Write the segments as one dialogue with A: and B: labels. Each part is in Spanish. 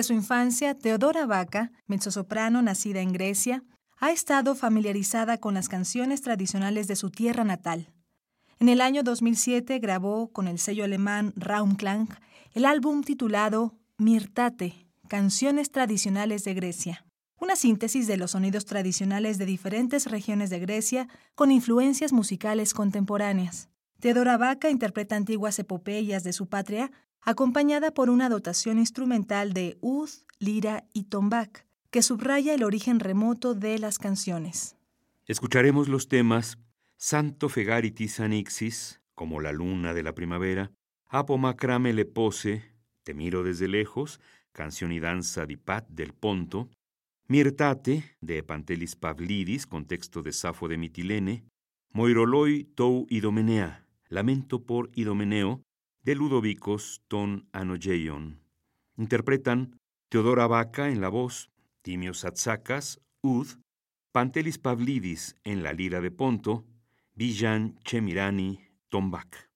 A: Desde su infancia, Teodora Vaca, mezzosoprano nacida en Grecia, ha estado familiarizada con las canciones tradicionales de su tierra natal. En el año 2007 grabó con el sello alemán Raumklang el álbum titulado Mirtate, Canciones Tradicionales de Grecia, una síntesis de los sonidos tradicionales de diferentes regiones de Grecia con influencias musicales contemporáneas. Teodora Vaca interpreta antiguas epopeyas de su patria acompañada por una dotación instrumental de ud, lira y tombac, que subraya el origen remoto de las canciones.
B: Escucharemos los temas Santo Fegaritis Anixis, como la luna de la primavera, Apomacrame le pose, Te miro desde lejos, canción y danza di Pat del Ponto, Mirtate, de Pantelis Pavlidis, con texto de Safo de Mitilene, Moiroloi tou Idomenea, lamento por Idomeneo, de Ludovicos ton Anogeion. Interpretan Teodora Vaca en la voz, Timio Satsakas, ud, Pantelis Pavlidis en la lira de Ponto, Villan Chemirani, Tombac.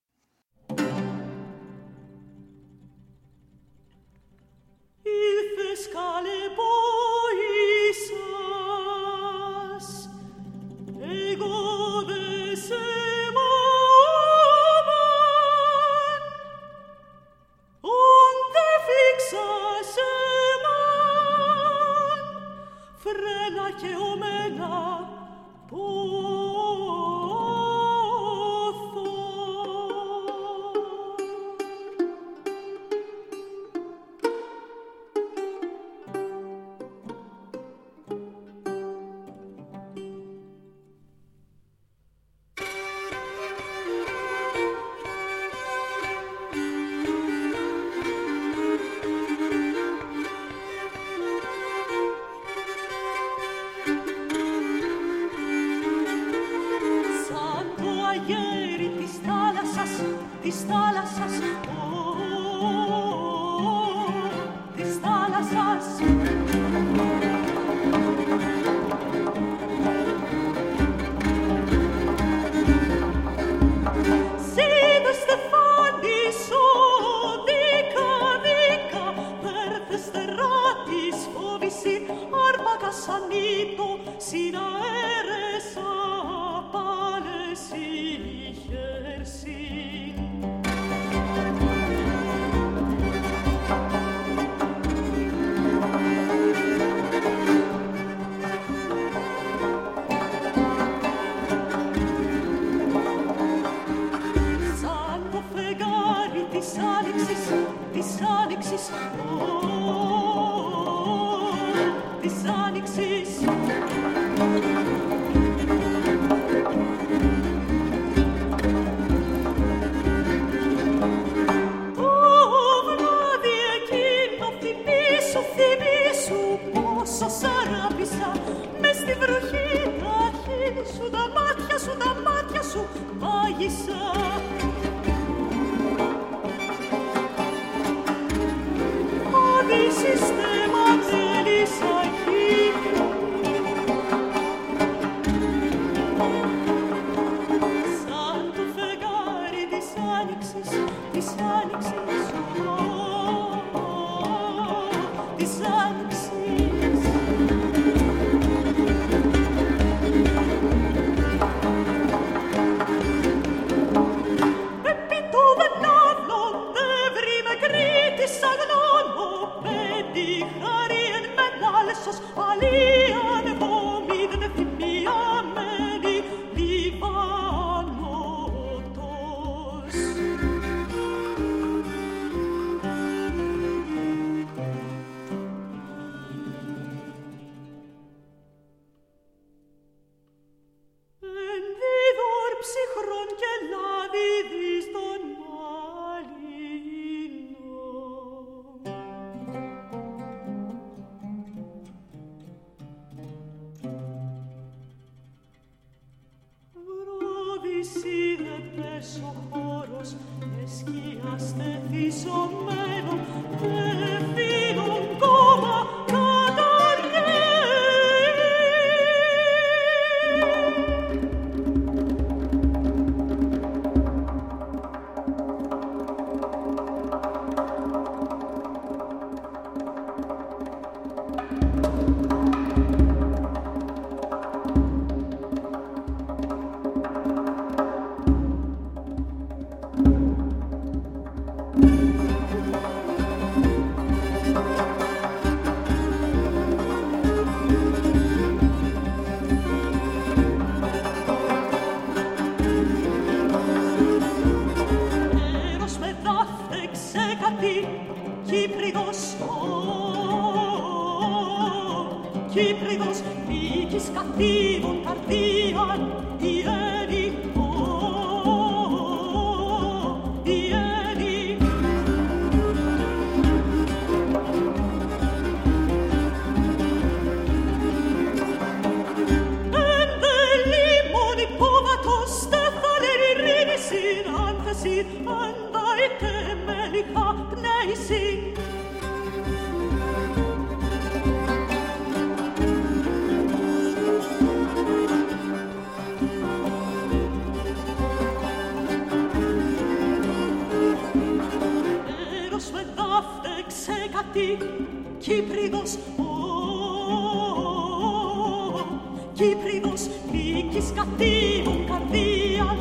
C: chi primus, micis cattivum cardial,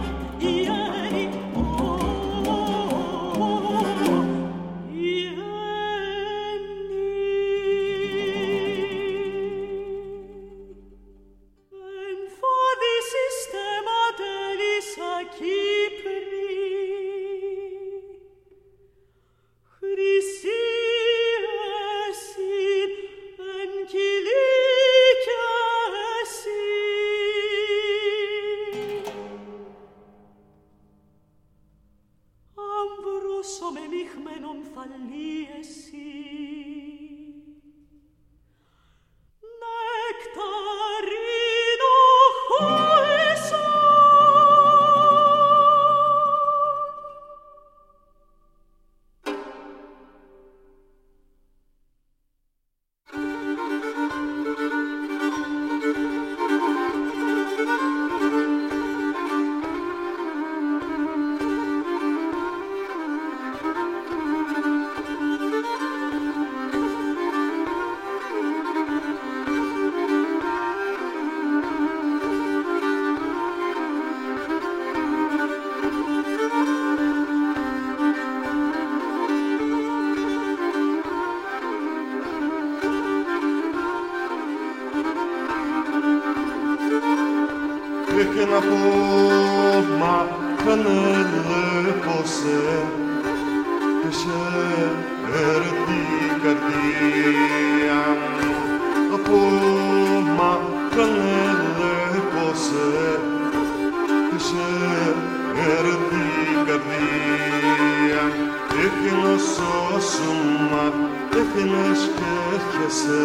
C: λες και έρχεσαι.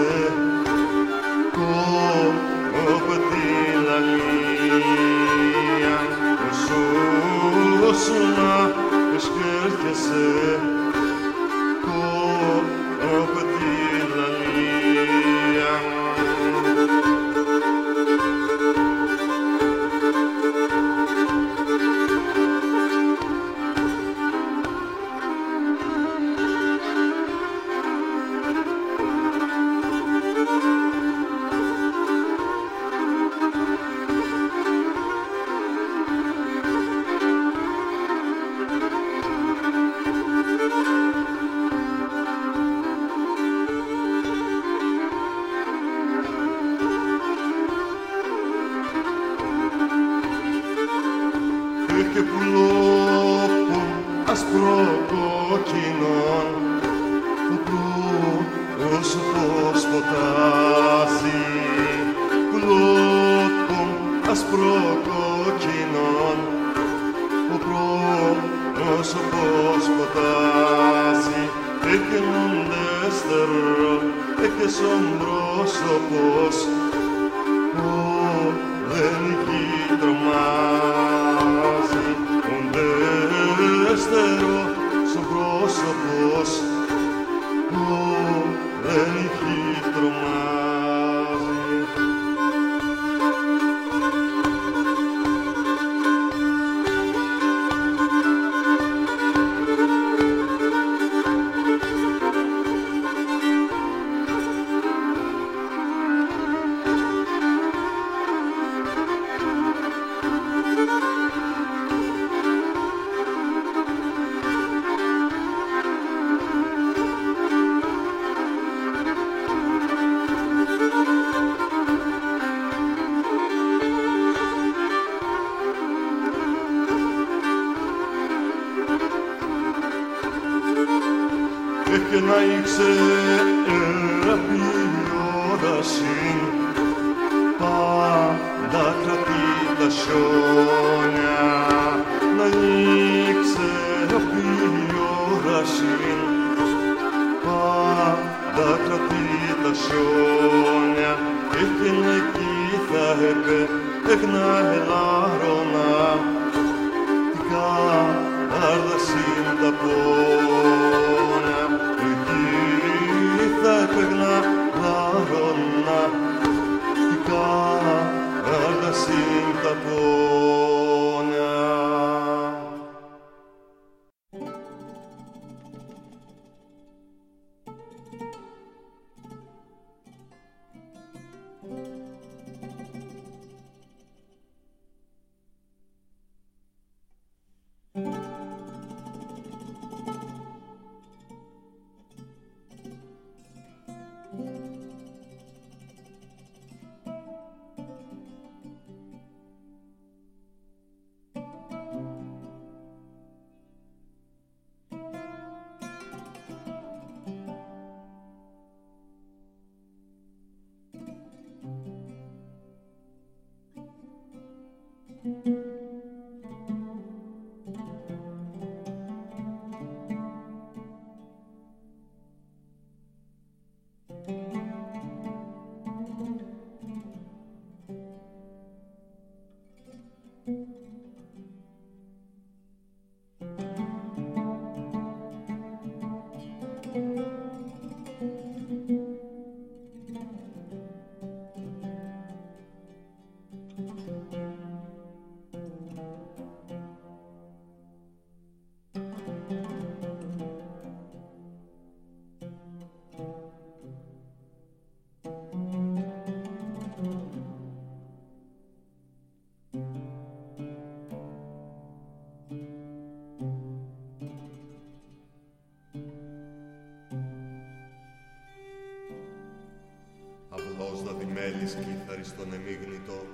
C: Στον εμίγνητο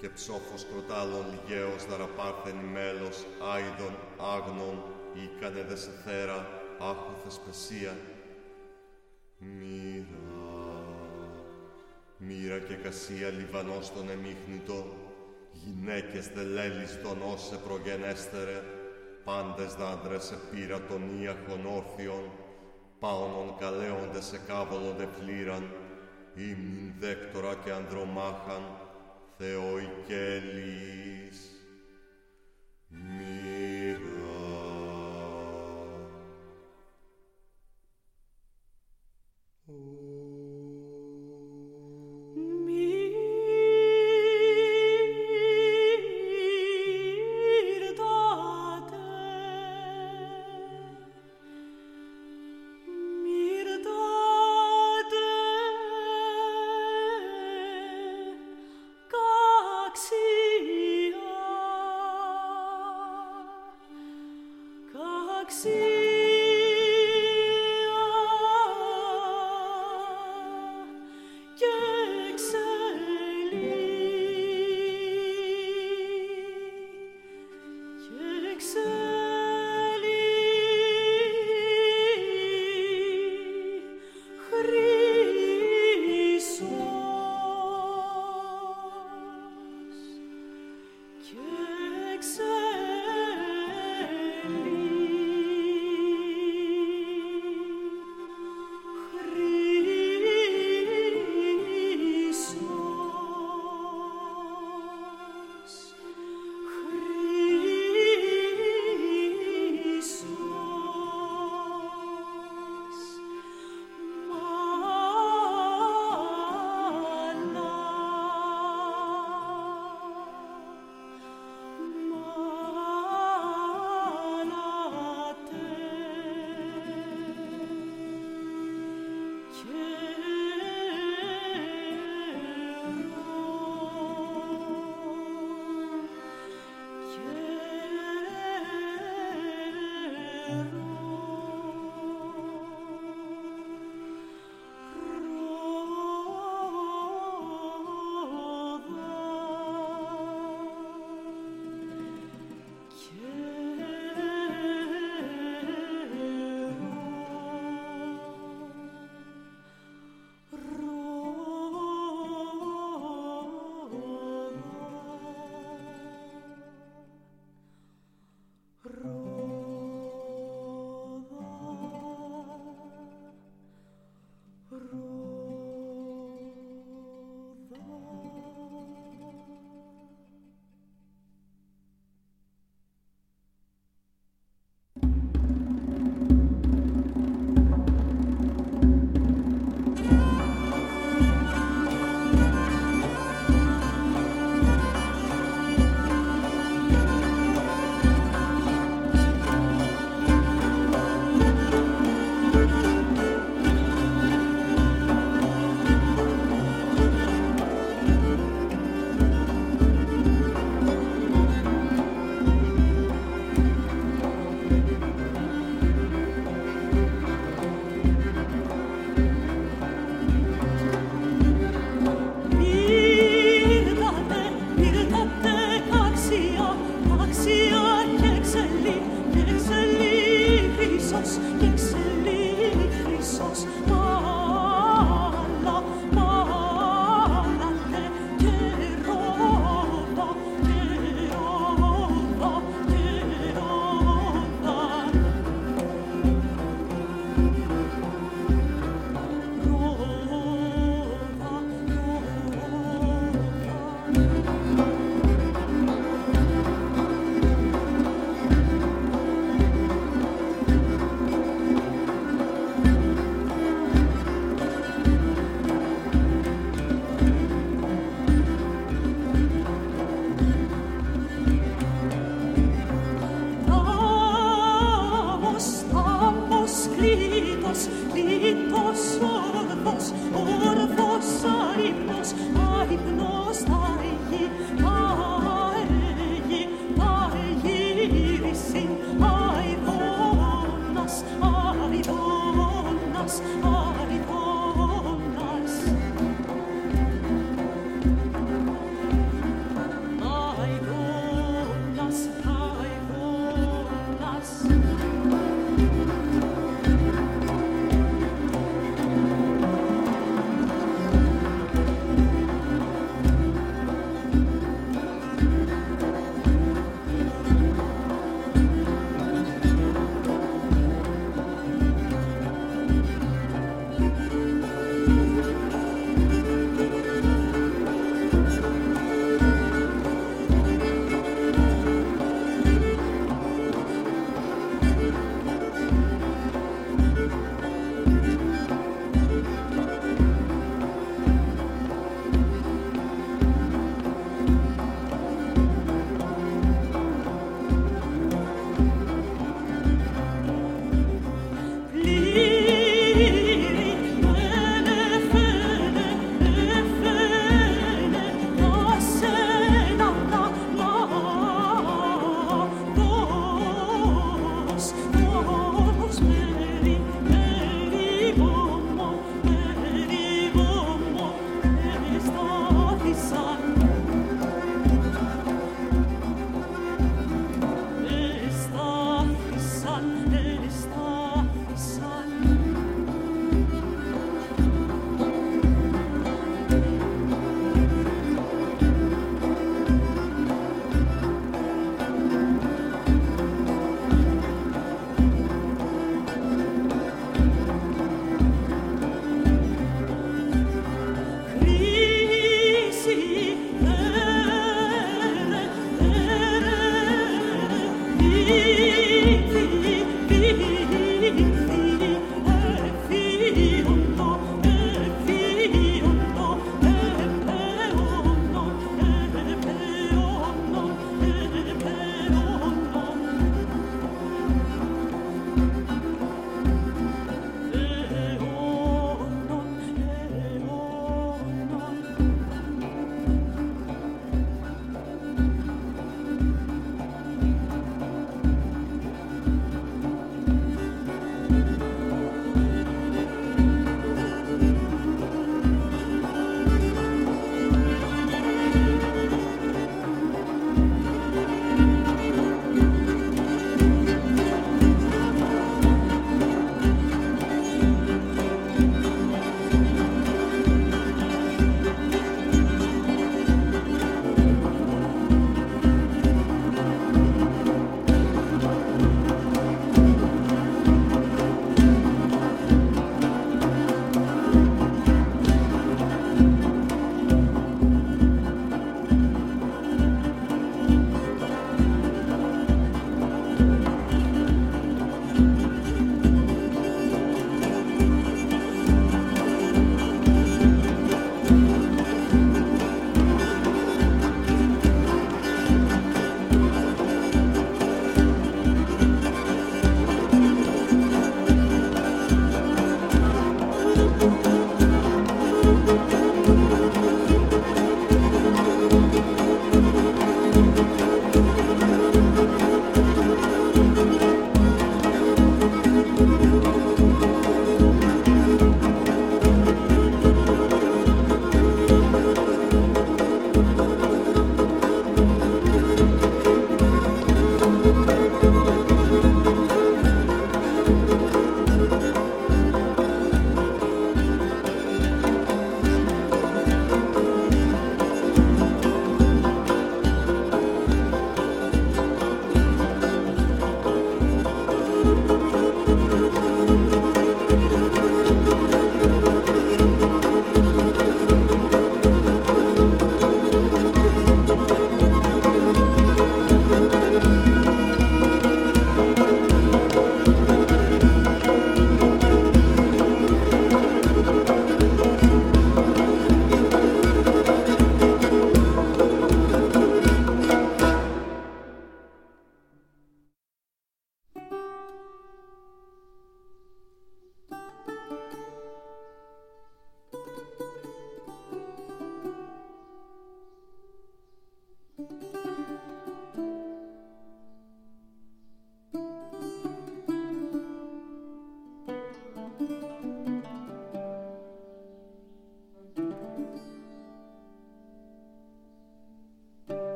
C: και ψόφος κροτάλων λιγαίος δαραπάρθεν μέλος άιδων άγνων ήκανε δε σε θέρα άχου θεσπεσία. Μοίρα, μοίρα και κασία λιβανός στον εμίχνητο γυναίκες δε λέλης δονός σε προγενέστερε πάντες δάντρες σε πήρα των ίαχων όρθιων πάωνον καλέονται σε κάβολο δε φλήραν ύμνην δέκτορα και ανδρομάχαν Θεοικέλης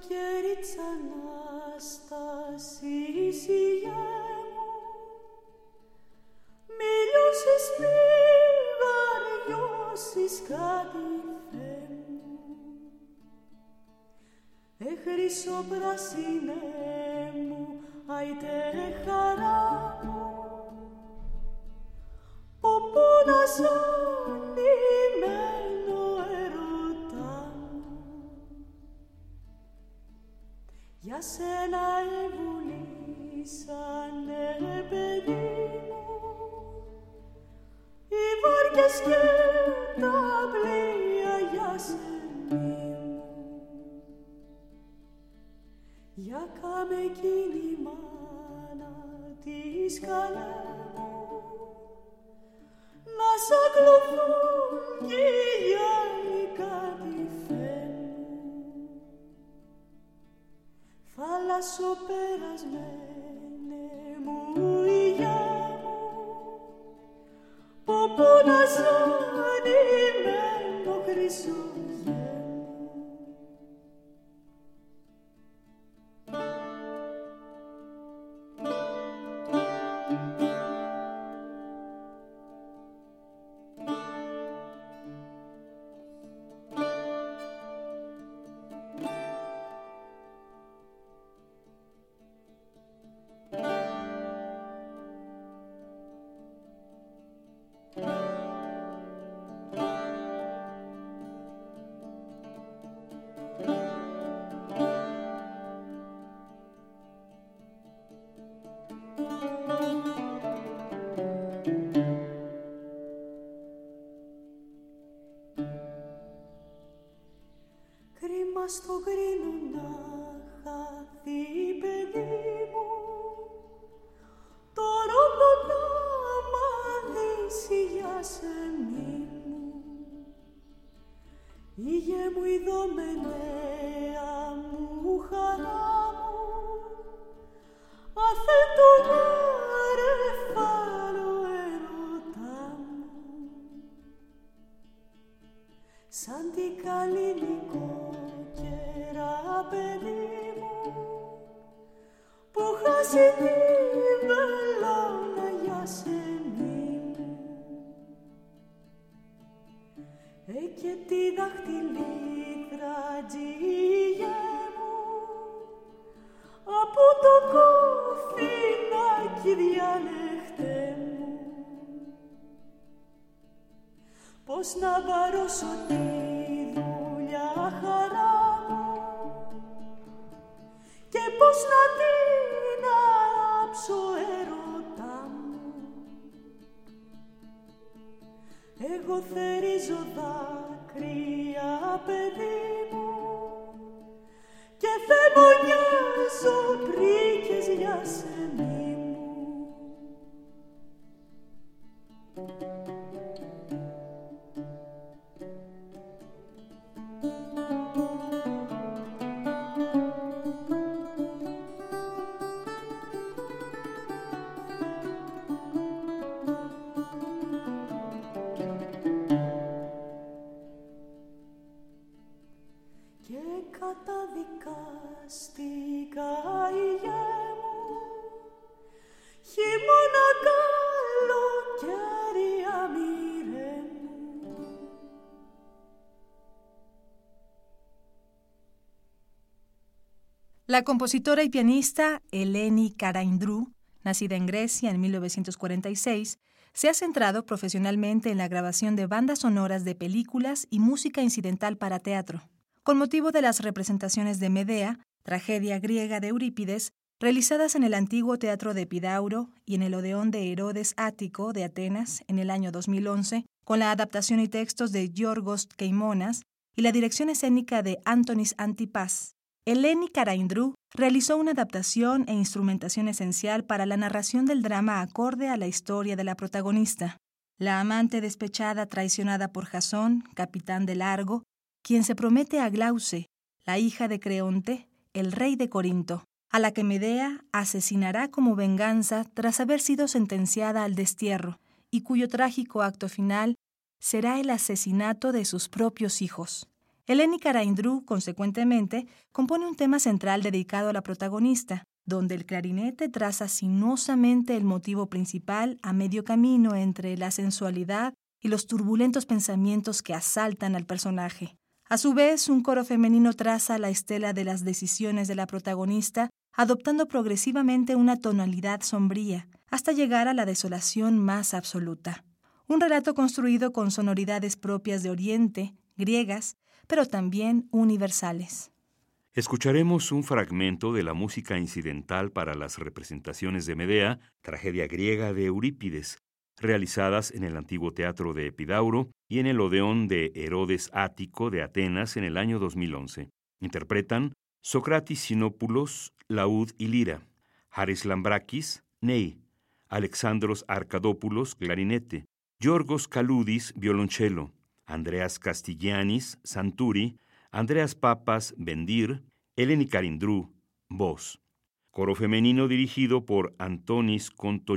B: προκέριτσαν Ανάστασης μου. Μη λιώσεις μη βαριώσεις κατηφέ μου. Ε χρυσό πράσινε μου αϊτε χαρά στο να την άψω ερώτα μου. Εγώ θερίζω δάκρυα παιδί μου και θεμονιάζω πρίκες για σεμί
A: La compositora y pianista Eleni Karaindrou, nacida en Grecia en 1946, se ha centrado profesionalmente en la grabación de bandas sonoras de películas y música incidental para teatro con motivo de las representaciones de Medea, tragedia griega de Eurípides, realizadas en el antiguo Teatro de Epidauro y en el Odeón de Herodes Ático de Atenas en el año 2011, con la adaptación y textos de Giorgos Keimonas y la dirección escénica de Antonis Antipas. Eleni Karaindrou realizó una adaptación e instrumentación esencial para la narración del drama acorde a la historia de la protagonista. La amante despechada traicionada por Jasón, capitán del Argo, quien se promete a Glauce, la hija de Creonte, el rey de Corinto, a la que Medea asesinará como venganza tras haber sido sentenciada al destierro, y cuyo trágico acto final será el asesinato de sus propios hijos. Eleni Karaindru, consecuentemente, compone un tema central dedicado a la protagonista, donde el clarinete traza sinuosamente el motivo principal a medio camino entre la sensualidad y los turbulentos pensamientos que asaltan al personaje. A su vez, un coro femenino traza la estela de las decisiones de la protagonista, adoptando progresivamente una tonalidad sombría, hasta llegar a la desolación más absoluta. Un relato construido con sonoridades propias de Oriente, griegas, pero también universales.
D: Escucharemos un fragmento de la música incidental para las representaciones de Medea, tragedia griega de Eurípides, realizadas en el antiguo teatro de Epidauro y en el Odeón de Herodes Ático de Atenas en el año 2011. Interpretan Socratis Sinópulos, laúd y lira, Haris Lambrakis, ney, Alexandros Arcadópulos, clarinete, Yorgos Kaludis, violonchelo, Andreas Castillanis, santuri, Andreas Papas, bendir, Eleni Carindru, voz. Coro femenino dirigido por Antonis Conto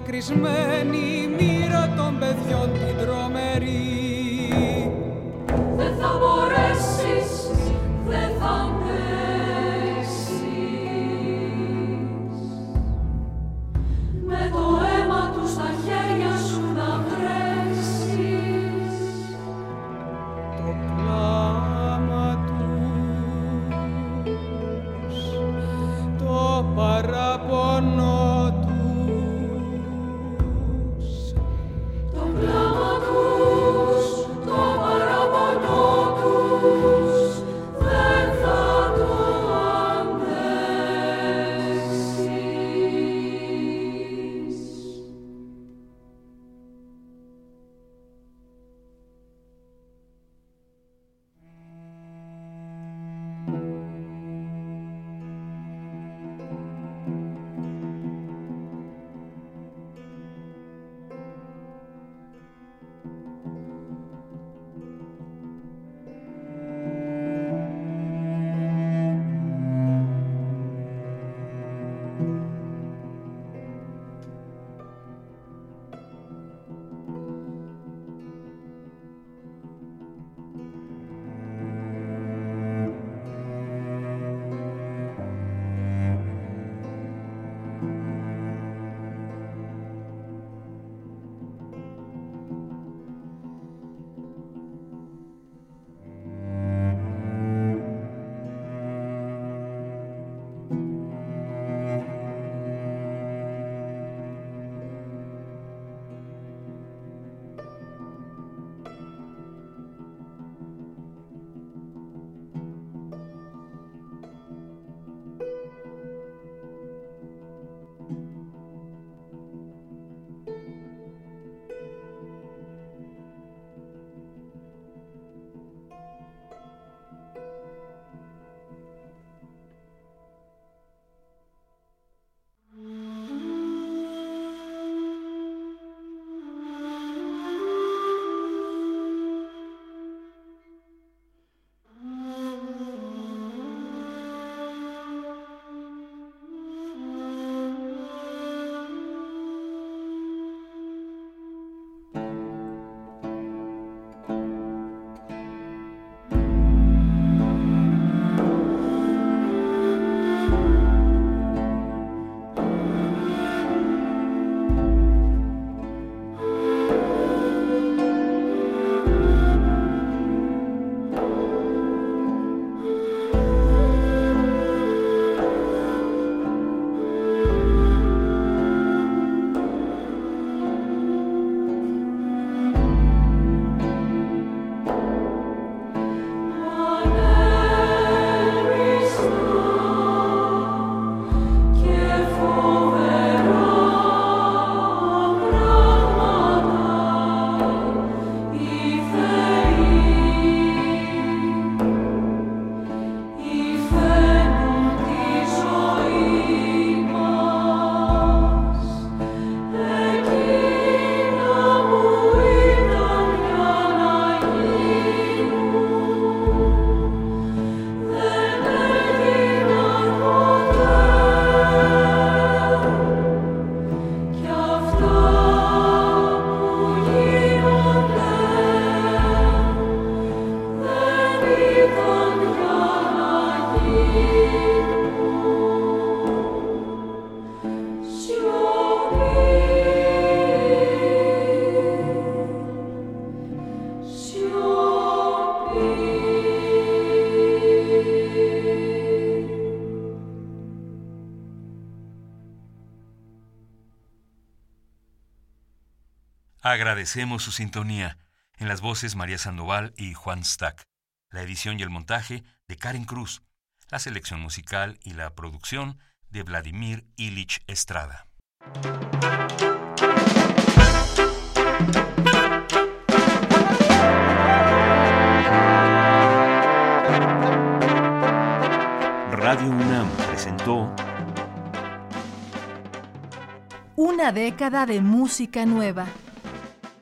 E: δακρυσμένη μοίρα των παιδιών την τρομερή.
B: Δεν θα μπορέσεις,
D: Agradecemos su sintonía en las voces María Sandoval y Juan Stack. La edición y el montaje de Karen Cruz. la selección musical y la producción de Vladimir Ilich Estrada. Radio UNAM presentó
A: Una década de música nueva.